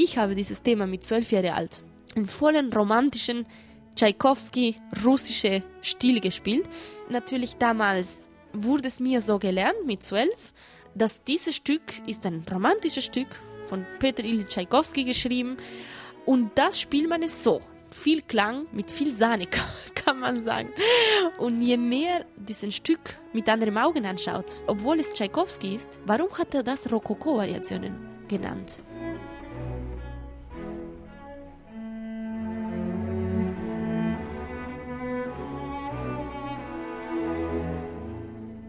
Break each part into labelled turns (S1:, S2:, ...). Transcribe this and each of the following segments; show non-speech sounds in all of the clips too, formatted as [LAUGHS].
S1: Ich habe dieses Thema mit zwölf Jahren alt in vollen romantischen Tchaikovsky russische Stil gespielt. Natürlich damals wurde es mir so gelernt mit zwölf, dass dieses Stück ist ein romantisches Stück von Peter Ilyich Tchaikovsky geschrieben und das spielt man es so. Viel Klang mit viel Sahne, [LAUGHS] kann man sagen. Und je mehr diesen Stück mit anderen Augen anschaut, obwohl es Tchaikovsky ist, warum hat er das Rokoko-Variationen genannt?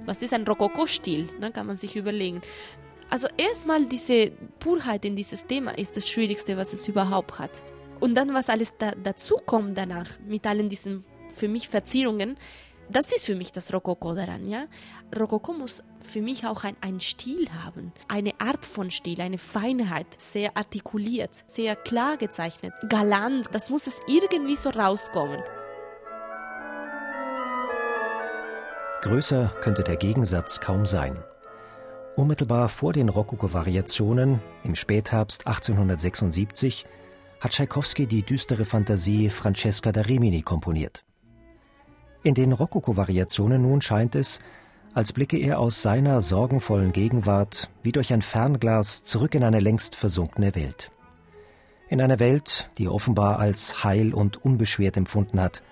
S1: Was ist ein Rokoko-Stil? Dann kann man sich überlegen. Also erstmal diese Purheit in dieses Thema ist das Schwierigste, was es überhaupt hat. Und dann, was alles da, dazu kommt danach, mit allen diesen für mich Verzierungen, das ist für mich das Rokoko daran, ja. Rokoko muss für mich auch ein, einen Stil haben, eine Art von Stil, eine Feinheit, sehr artikuliert, sehr klar gezeichnet, galant, das muss es irgendwie so rauskommen.
S2: Größer könnte der Gegensatz kaum sein. Unmittelbar vor den Rokoko-Variationen im Spätherbst 1876 hat Tschaikowski die düstere Fantasie Francesca da Rimini komponiert. In den Rokoko-Variationen nun scheint es, als blicke er aus seiner sorgenvollen Gegenwart wie durch ein Fernglas zurück in eine längst versunkene Welt. In eine Welt, die er offenbar als heil und unbeschwert empfunden hat,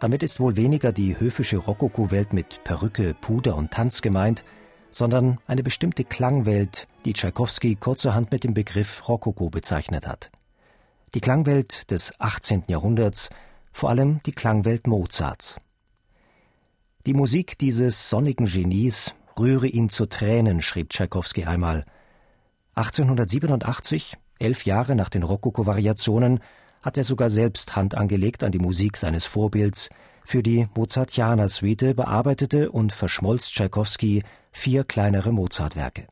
S2: damit ist wohl weniger die höfische Rokoko-Welt mit Perücke, Puder und Tanz gemeint, sondern eine bestimmte Klangwelt, die Tschaikowski kurzerhand mit dem Begriff Rokoko bezeichnet hat. Die Klangwelt des 18. Jahrhunderts, vor allem die Klangwelt Mozarts. Die Musik dieses sonnigen Genies rühre ihn zu Tränen, schrieb Tschaikowski einmal. 1887, elf Jahre nach den Rokoko-Variationen, hat er sogar selbst Hand angelegt an die Musik seines Vorbilds. Für die Mozartianer-Suite bearbeitete und verschmolz Tschaikowski vier kleinere Mozart-Werke.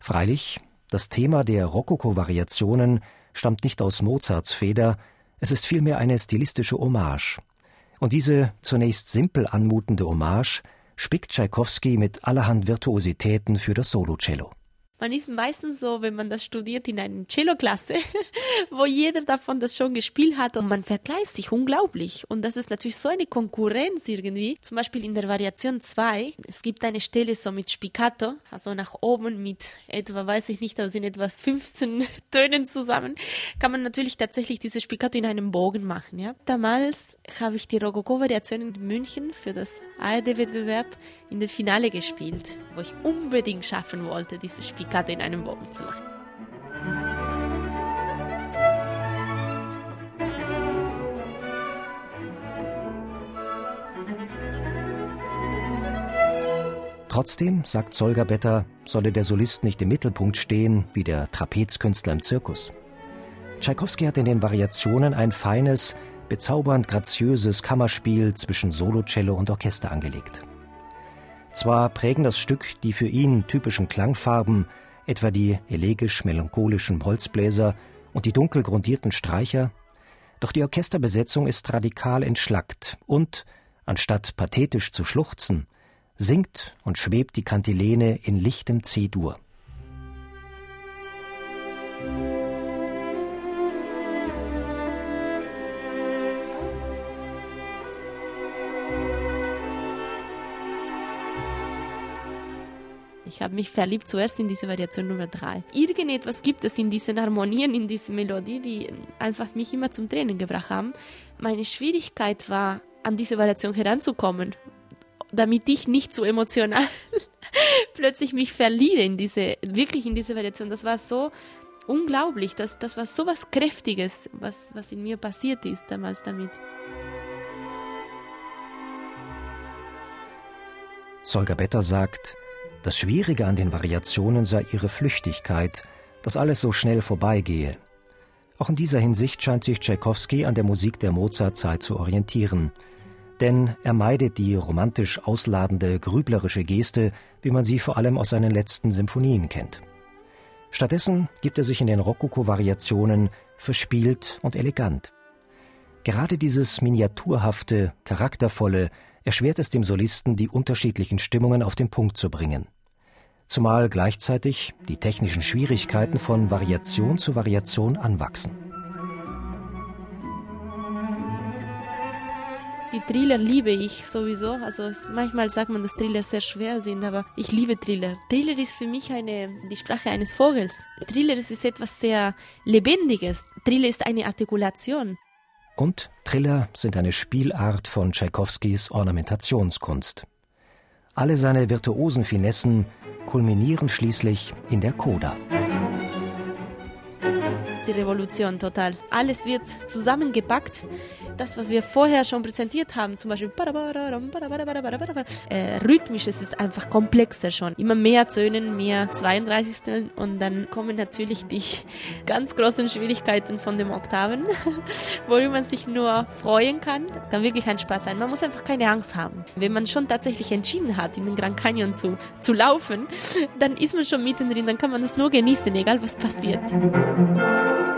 S2: Freilich, das Thema der Rokoko-Variationen stammt nicht aus Mozarts Feder, es ist vielmehr eine stilistische Hommage. Und diese zunächst simpel anmutende Hommage spickt Tschaikowski mit allerhand Virtuositäten für das Solocello.
S1: Man ist meistens so, wenn man das studiert in einer Cello-Klasse, [LAUGHS] wo jeder davon das schon gespielt hat und man vergleicht sich unglaublich. Und das ist natürlich so eine Konkurrenz irgendwie. Zum Beispiel in der Variation 2, es gibt eine Stelle so mit Spiccato, also nach oben mit etwa, weiß ich nicht, da sind etwa 15 [LAUGHS] Tönen zusammen, kann man natürlich tatsächlich diese Spiccato in einem Bogen machen. Ja? Damals habe ich die Rokoko-Variation in München für das ARD-Wettbewerb in der Finale gespielt, wo ich unbedingt schaffen wollte, dieses Spiccato Karte in einem Bogen zu machen.
S2: Trotzdem, sagt Solger Better, solle der Solist nicht im Mittelpunkt stehen, wie der Trapezkünstler im Zirkus. Tschaikowski hat in den Variationen ein feines, bezaubernd graziöses Kammerspiel zwischen Solocello und Orchester angelegt. Zwar prägen das Stück die für ihn typischen Klangfarben, etwa die elegisch-melancholischen Holzbläser und die dunkel grundierten Streicher, doch die Orchesterbesetzung ist radikal entschlackt und, anstatt pathetisch zu schluchzen, singt und schwebt die Kantilene in lichtem C-Dur.
S1: Ich habe mich verliebt zuerst in diese Variation Nummer 3. Irgendetwas gibt es in diesen Harmonien, in dieser Melodie, die einfach mich immer zum Tränen gebracht haben. Meine Schwierigkeit war, an diese Variation heranzukommen, damit ich nicht so emotional [LAUGHS] plötzlich mich verliere in diese, wirklich in diese Variation. Das war so unglaublich, das, das war so was Kräftiges, was, was in mir passiert ist damals damit.
S2: Solga Better sagt, das Schwierige an den Variationen sei ihre Flüchtigkeit, dass alles so schnell vorbeigehe. Auch in dieser Hinsicht scheint sich Tschaikowski an der Musik der Mozart-Zeit zu orientieren. Denn er meidet die romantisch ausladende, grüblerische Geste, wie man sie vor allem aus seinen letzten Symphonien kennt. Stattdessen gibt er sich in den Rokoko-Variationen verspielt und elegant. Gerade dieses miniaturhafte, charaktervolle erschwert es dem Solisten, die unterschiedlichen Stimmungen auf den Punkt zu bringen zumal gleichzeitig die technischen Schwierigkeiten von Variation zu Variation anwachsen.
S1: Die Thriller liebe ich sowieso. Also manchmal sagt man, dass Thriller sehr schwer sind, aber ich liebe Thriller. Thriller ist für mich eine, die Sprache eines Vogels. Thriller ist etwas sehr Lebendiges. Thriller ist eine Artikulation.
S2: Und Thriller sind eine Spielart von Tschaikowskis Ornamentationskunst. Alle seine virtuosen Finessen kulminieren schließlich in der Coda.
S1: Die Revolution total. Alles wird zusammengepackt das, was wir vorher schon präsentiert haben, zum Beispiel äh, rhythmisch, es ist einfach komplexer schon. Immer mehr Tönen, mehr 32. und dann kommen natürlich die ganz großen Schwierigkeiten von den Oktaven, worüber man sich nur freuen kann. Kann wirklich ein Spaß sein. Man muss einfach keine Angst haben. Wenn man schon tatsächlich entschieden hat, in den Grand Canyon zu, zu laufen, dann ist man schon mittendrin, dann kann man das nur genießen, egal was passiert. Thank you.